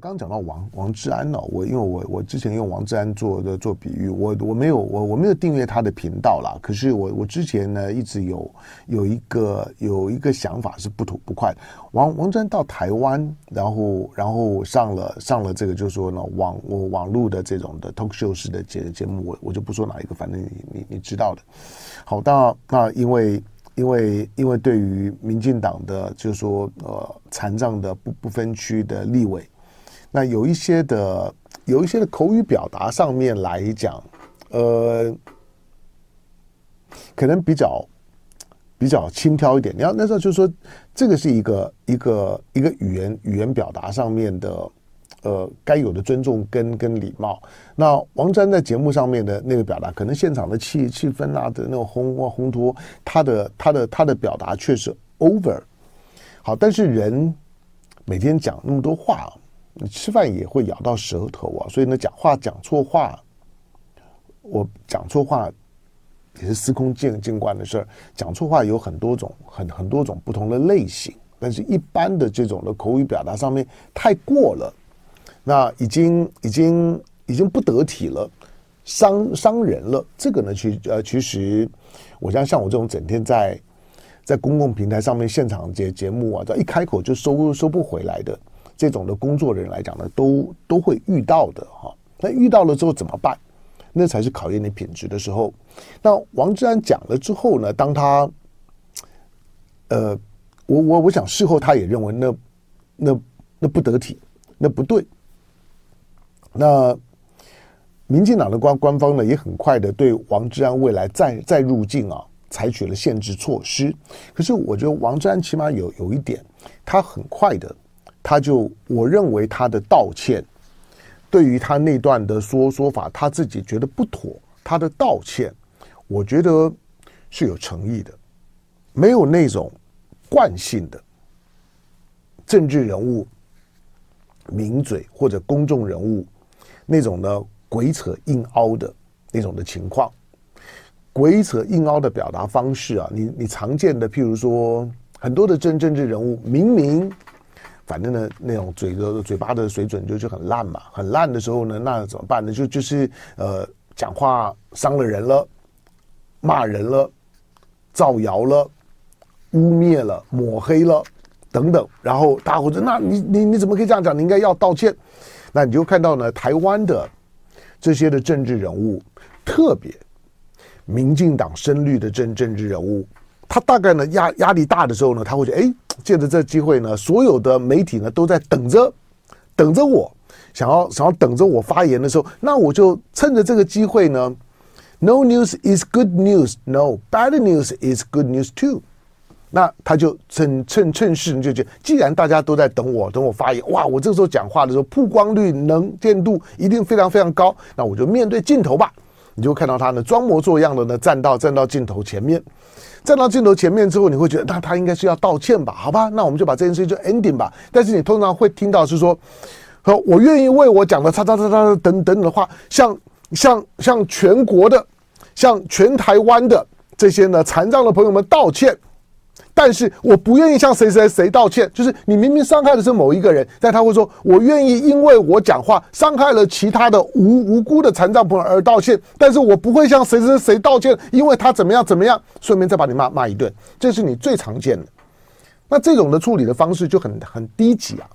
刚刚讲到王王志安呢，我因为我我之前用王志安做的做比喻，我我没有我我没有订阅他的频道啦。可是我我之前呢一直有有一个有一个想法是不吐不快。王王志安到台湾，然后然后上了上了这个就是说呢网我网络的这种的 talk show 式的节节目，我我就不说哪一个，反正你你你知道的。好，那那因为。因为因为对于民进党的就是说呃残障的不不分区的立委，那有一些的有一些的口语表达上面来讲，呃，可能比较比较轻佻一点。你要那时候就说，这个是一个一个一个语言语言表达上面的。呃，该有的尊重跟跟礼貌。那王志安在节目上面的那个表达，可能现场的气气氛啊的那种烘烘托，他的他的他的表达确实 over。好，但是人每天讲那么多话，你吃饭也会咬到舌头啊，所以呢，讲话讲错话，我讲错话也是司空见见惯的事儿。讲错话有很多种，很很多种不同的类型，但是一般的这种的口语表达上面太过了。那已经已经已经不得体了，伤伤人了。这个呢，其呃，其实我像像我这种整天在在公共平台上面现场节节目啊，这一开口就收收不回来的这种的工作人来讲呢，都都会遇到的哈。那遇到了之后怎么办？那才是考验你品质的时候。那王志安讲了之后呢，当他呃，我我我想事后他也认为那那那不得体，那不对。那民进党的官官方呢，也很快的对王志安未来再再入境啊，采取了限制措施。可是我觉得王志安起码有有一点，他很快的，他就我认为他的道歉，对于他那段的说说法，他自己觉得不妥，他的道歉，我觉得是有诚意的，没有那种惯性的政治人物名嘴或者公众人物。那种的鬼扯硬凹的那种的情况，鬼扯硬凹的表达方式啊，你你常见的，譬如说很多的政政治人物，明明反正呢那种嘴的嘴巴的水准就就很烂嘛，很烂的时候呢，那怎么办呢？就就是呃讲话伤了人了，骂人了，造谣了，污蔑了，抹黑了等等，然后大伙说，那你你你怎么可以这样讲？你应该要道歉。那你就看到呢，台湾的这些的政治人物，特别民进党深绿的政政治人物，他大概呢压压力大的时候呢，他会觉得，哎，借着这机会呢，所有的媒体呢都在等着，等着我，想要想要等着我发言的时候，那我就趁着这个机会呢，No news is good news, no bad news is good news too。那他就趁趁趁势就就，既然大家都在等我，等我发言，哇！我这个时候讲话的时候，曝光率、能见度一定非常非常高。那我就面对镜头吧，你就看到他呢装模作样的呢站到站到镜头前面，站到镜头前面之后，你会觉得那他应该是要道歉吧？好吧，那我们就把这件事情就 ending 吧。但是你通常会听到是说，和我愿意为我讲的叉叉叉叉等等等的话，向向向全国的、向全台湾的这些呢残障的朋友们道歉。但是我不愿意向谁谁谁道歉，就是你明明伤害的是某一个人，但他会说，我愿意因为我讲话伤害了其他的无无辜的残障朋友而道歉，但是我不会向谁谁谁道歉，因为他怎么样怎么样，顺便再把你骂骂一顿，这是你最常见的。那这种的处理的方式就很很低级啊。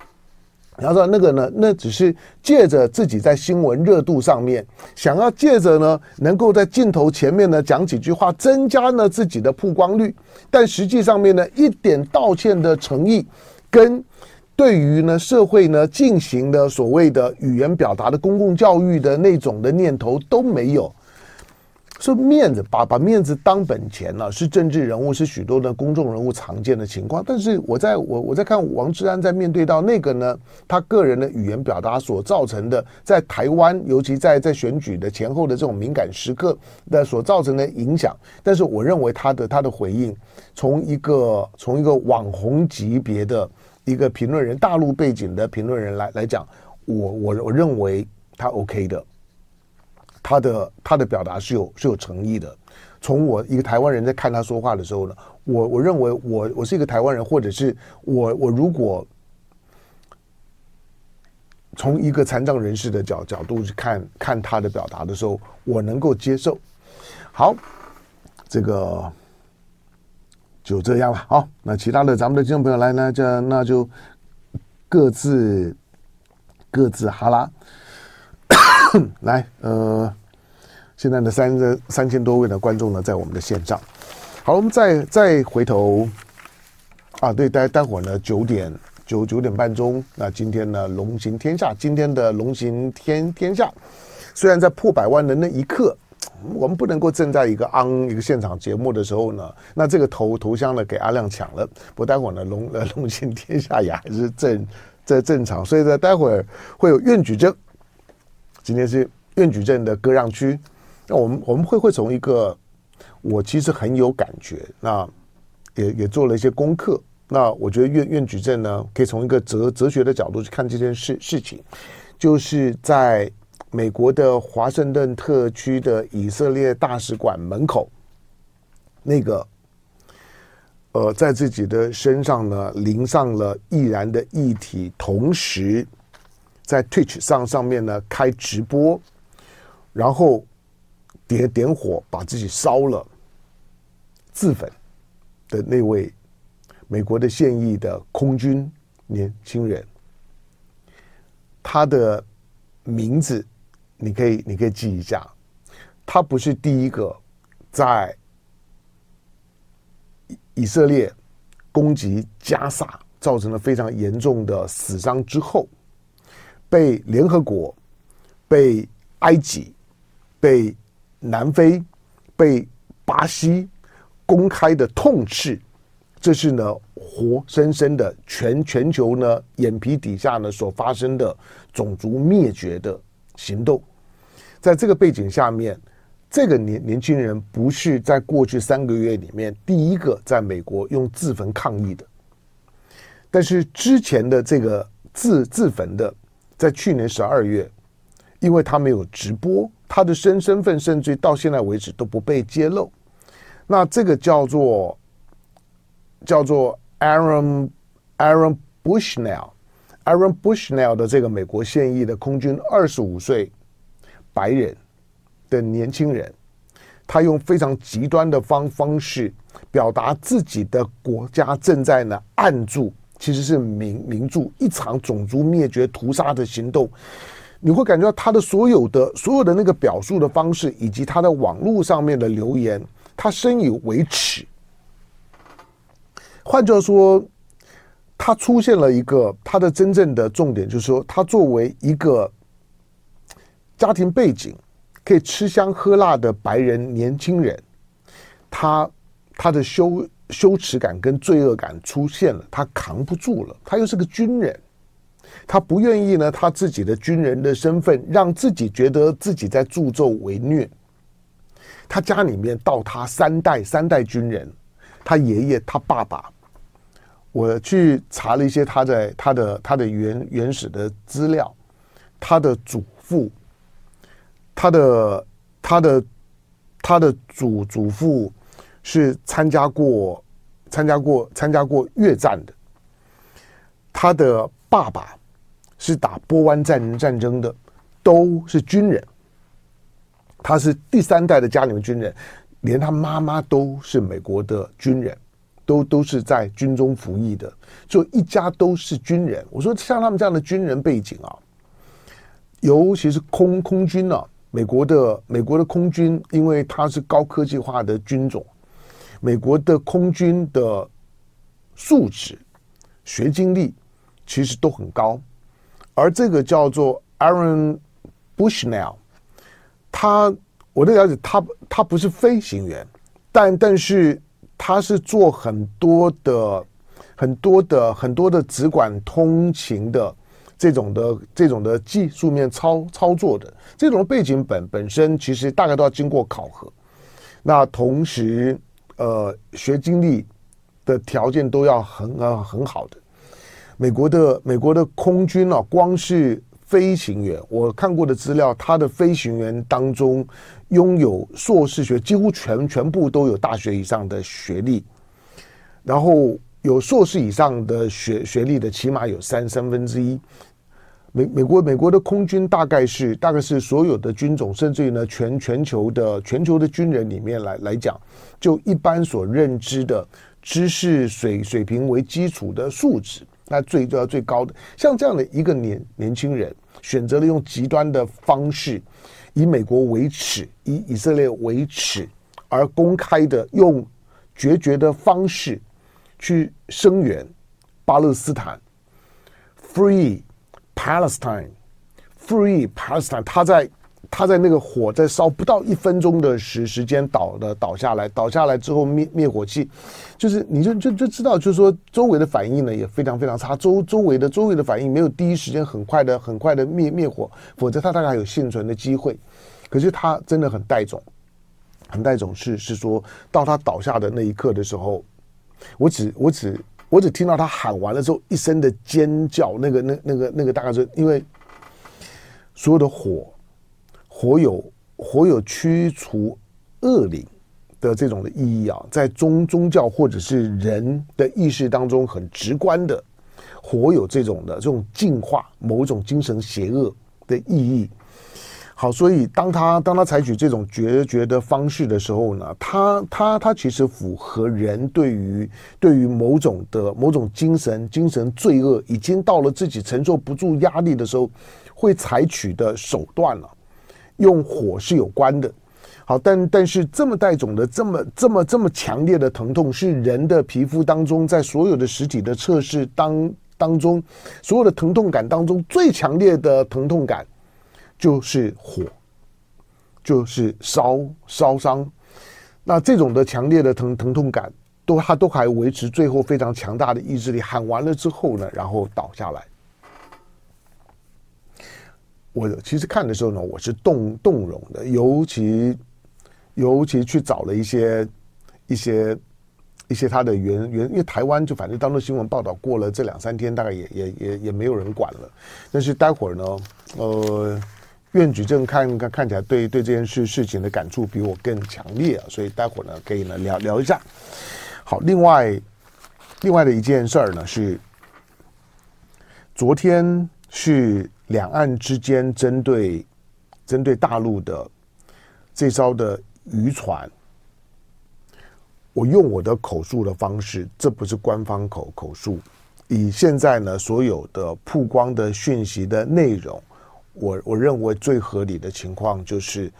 然后说那个呢，那只是借着自己在新闻热度上面，想要借着呢，能够在镜头前面呢讲几句话，增加呢自己的曝光率。但实际上面呢，一点道歉的诚意，跟对于呢社会呢进行的所谓的语言表达的公共教育的那种的念头都没有。说面子，把把面子当本钱呢，是政治人物，是许多的公众人物常见的情况。但是我在我我在看王志安在面对到那个呢，他个人的语言表达所造成的，在台湾，尤其在在选举的前后的这种敏感时刻的所造成的影响。但是我认为他的他的回应，从一个从一个网红级别的一个评论人，大陆背景的评论人来来讲，我我我认为他 OK 的。他的他的表达是有是有诚意的。从我一个台湾人在看他说话的时候呢，我我认为我我是一个台湾人，或者是我我如果从一个残障人士的角角度去看看他的表达的时候，我能够接受。好，这个就这样了。好，那其他的咱们的听众朋友来呢，这那就各自各自哈拉。来，呃，现在的三三千多位的观众呢，在我们的线上。好，我们再再回头啊，对，待待会儿呢，九点九九点半钟，那今天呢，龙行天下，今天的龙行天天下，虽然在破百万的那一刻，我们不能够正在一个 on 一个现场节目的时候呢，那这个头头像呢给阿亮抢了，不过待会儿呢，龙呃龙行天下也还是正在正常，所以呢，待会儿会有愿举证。今天是愿举证的割让区，那我们我们会会从一个我其实很有感觉，那也也做了一些功课。那我觉得愿愿举证呢，可以从一个哲哲学的角度去看这件事事情，就是在美国的华盛顿特区的以色列大使馆门口，那个呃，在自己的身上呢淋上了易燃的液体，同时。在 Twitch 上上面呢开直播，然后点点火把自己烧了，自焚的那位美国的现役的空军年轻人，他的名字你可以你可以记一下，他不是第一个在以色列攻击加萨造成了非常严重的死伤之后。被联合国、被埃及、被南非、被巴西公开的痛斥，这是呢活生生的全全球呢眼皮底下呢所发生的种族灭绝的行动。在这个背景下面，这个年年轻人不是在过去三个月里面第一个在美国用自焚抗议的，但是之前的这个自自焚的。在去年十二月，因为他没有直播，他的身身份甚至到现在为止都不被揭露。那这个叫做叫做 Aaron Aaron Bushnell，Aaron Bushnell 的这个美国现役的空军二十五岁白人的年轻人，他用非常极端的方方式表达自己的国家正在呢按住。其实是名名著一场种族灭绝屠杀的行动，你会感觉到他的所有的所有的那个表述的方式，以及他的网络上面的留言，他深以为耻。换句话说，他出现了一个他的真正的重点，就是说，他作为一个家庭背景可以吃香喝辣的白人年轻人，他他的修。羞耻感跟罪恶感出现了，他扛不住了。他又是个军人，他不愿意呢，他自己的军人的身份让自己觉得自己在助纣为虐。他家里面到他三代三代军人，他爷爷他爸爸，我去查了一些他在他的他的原原始的资料，他的祖父，他的他的他的祖祖父。是参加过、参加过、参加过越战的。他的爸爸是打波湾战战争的，都是军人。他是第三代的家里面军人，连他妈妈都是美国的军人，都都是在军中服役的，就一家都是军人。我说像他们这样的军人背景啊，尤其是空空军啊，美国的美国的空军，因为它是高科技化的军种。美国的空军的素质、学经历其实都很高，而这个叫做 Aaron Bushnell，他我的了解，他他不是飞行员，但但是他是做很多的、很多的、很多的直管通勤的这种的这种的技术面操操作的，这种背景本本身其实大概都要经过考核，那同时。呃，学经历的条件都要很呃很好的。美国的美国的空军啊，光是飞行员，我看过的资料，他的飞行员当中拥有硕士学，几乎全全部都有大学以上的学历，然后有硕士以上的学学历的，起码有三三分之一。美美国美国的空军大概是大概是所有的军种，甚至于呢全全球的全球的军人里面来来讲，就一般所认知的知识水水平为基础的素质，那最重要最高的，像这样的一个年年轻人，选择了用极端的方式，以美国为耻，以以色列为耻，而公开的用决绝的方式去声援巴勒斯坦，Free Palestine，Free Palestine，他在。他在那个火在烧不到一分钟的时时间倒的倒下来，倒下来之后灭灭火器，就是你就就就知道，就是说周围的反应呢也非常非常差，周周围的周围的反应没有第一时间很快的很快的灭灭火，否则他大概有幸存的机会。可是他真的很带种，很带种是是说到他倒下的那一刻的时候，我只我只我只听到他喊完了之后一声的尖叫，那个那那个那个大概是因为所有的火。火有火有驱除恶灵的这种的意义啊，在宗宗教或者是人的意识当中很直观的，火有这种的这种净化某种精神邪恶的意义。好，所以当他当他采取这种决绝的方式的时候呢，他他他其实符合人对于对于某种的某种精神精神罪恶已经到了自己承受不住压力的时候会采取的手段了。用火是有关的，好，但但是这么带种的这么这么这么强烈的疼痛，是人的皮肤当中，在所有的实体的测试当当中，所有的疼痛感当中最强烈的疼痛感，就是火，就是烧烧伤。那这种的强烈的疼疼痛感，都他都还维持最后非常强大的意志力，喊完了之后呢，然后倒下来。我其实看的时候呢，我是动动容的，尤其尤其去找了一些一些一些他的原原，因为台湾就反正当做新闻报道过了这两三天，大概也也也也没有人管了。但是待会儿呢，呃，苑举证看看看起来对对这件事事情的感触比我更强烈啊，所以待会儿呢可以呢聊聊一下。好，另外另外的一件事儿呢是昨天是。两岸之间针对针对大陆的这艘的渔船，我用我的口述的方式，这不是官方口口述。以现在呢所有的曝光的讯息的内容，我我认为最合理的情况就是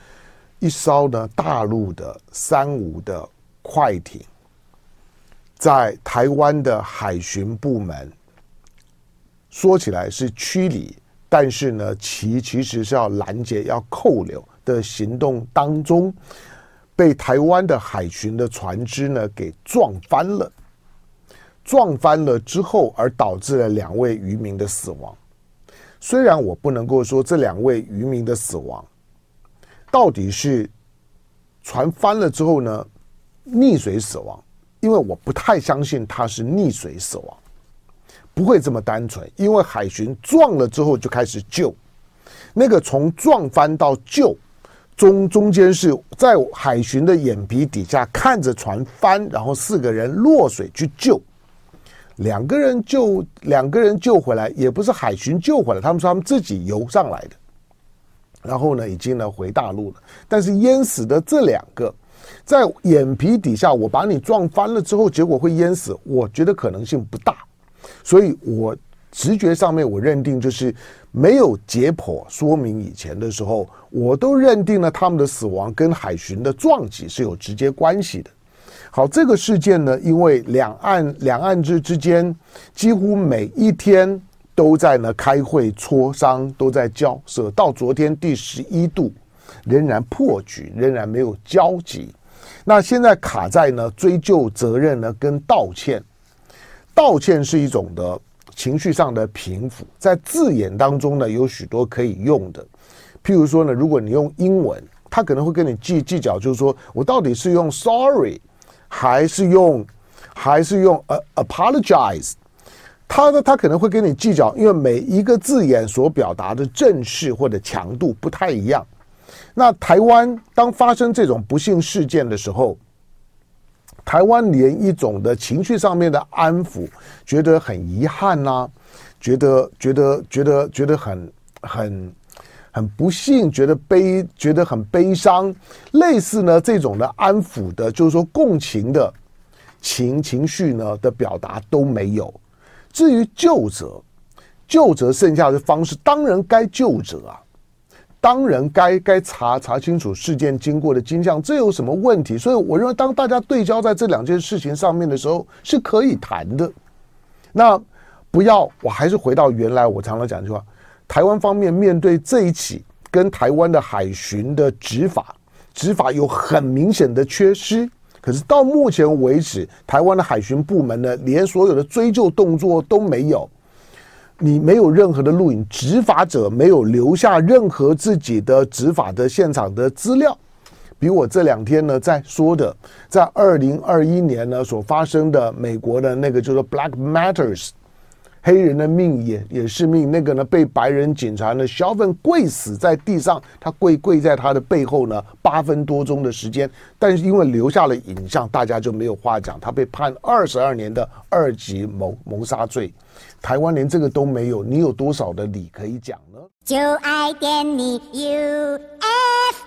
一艘呢大陆的三无的快艇，在台湾的海巡部门说起来是驱离。但是呢，其其实是要拦截、要扣留的行动当中，被台湾的海巡的船只呢给撞翻了，撞翻了之后，而导致了两位渔民的死亡。虽然我不能够说这两位渔民的死亡到底是船翻了之后呢溺水死亡，因为我不太相信他是溺水死亡。不会这么单纯，因为海巡撞了之后就开始救，那个从撞翻到救中中间是在海巡的眼皮底下看着船翻，然后四个人落水去救，两个人救两个人救回来，也不是海巡救回来，他们说他们自己游上来的，然后呢已经呢回大陆了，但是淹死的这两个在眼皮底下，我把你撞翻了之后，结果会淹死，我觉得可能性不大。所以，我直觉上面我认定就是没有解剖说明以前的时候，我都认定了他们的死亡跟海巡的撞击是有直接关系的。好，这个事件呢，因为两岸两岸之之间几乎每一天都在呢开会磋商，都在交涉，到昨天第十一度仍然破局，仍然没有交集。那现在卡在呢追究责任呢跟道歉。道歉是一种的情绪上的平复，在字眼当中呢，有许多可以用的。譬如说呢，如果你用英文，他可能会跟你计计较，就是说我到底是用 sorry，还是用还是用呃 apologize？他呢，他可能会跟你计较，因为每一个字眼所表达的正式或者强度不太一样。那台湾当发生这种不幸事件的时候，台湾连一种的情绪上面的安抚，觉得很遗憾呐、觉得觉得觉得觉得很很很不幸，觉得悲，觉得很悲伤，类似呢这种的安抚的，就是说共情的情情绪呢的表达都没有。至于救责，救责剩下的方式，当然该救责啊。当然该该查查清楚事件经过的真相，这有什么问题？所以我认为，当大家对焦在这两件事情上面的时候，是可以谈的。那不要，我还是回到原来我常常讲一句话：台湾方面面对这一起跟台湾的海巡的执法，执法有很明显的缺失。可是到目前为止，台湾的海巡部门呢，连所有的追究动作都没有。你没有任何的录影，执法者没有留下任何自己的执法的现场的资料，比我这两天呢在说的，在二零二一年呢所发生的美国的那个叫做 Black Matters。黑人的命也也是命，那个呢被白人警察呢小粉跪死在地上，他跪跪在他的背后呢八分多钟的时间，但是因为留下了影像，大家就没有话讲，他被判二十二年的二级谋谋杀罪。台湾连这个都没有，你有多少的理可以讲呢？就爱点你 U F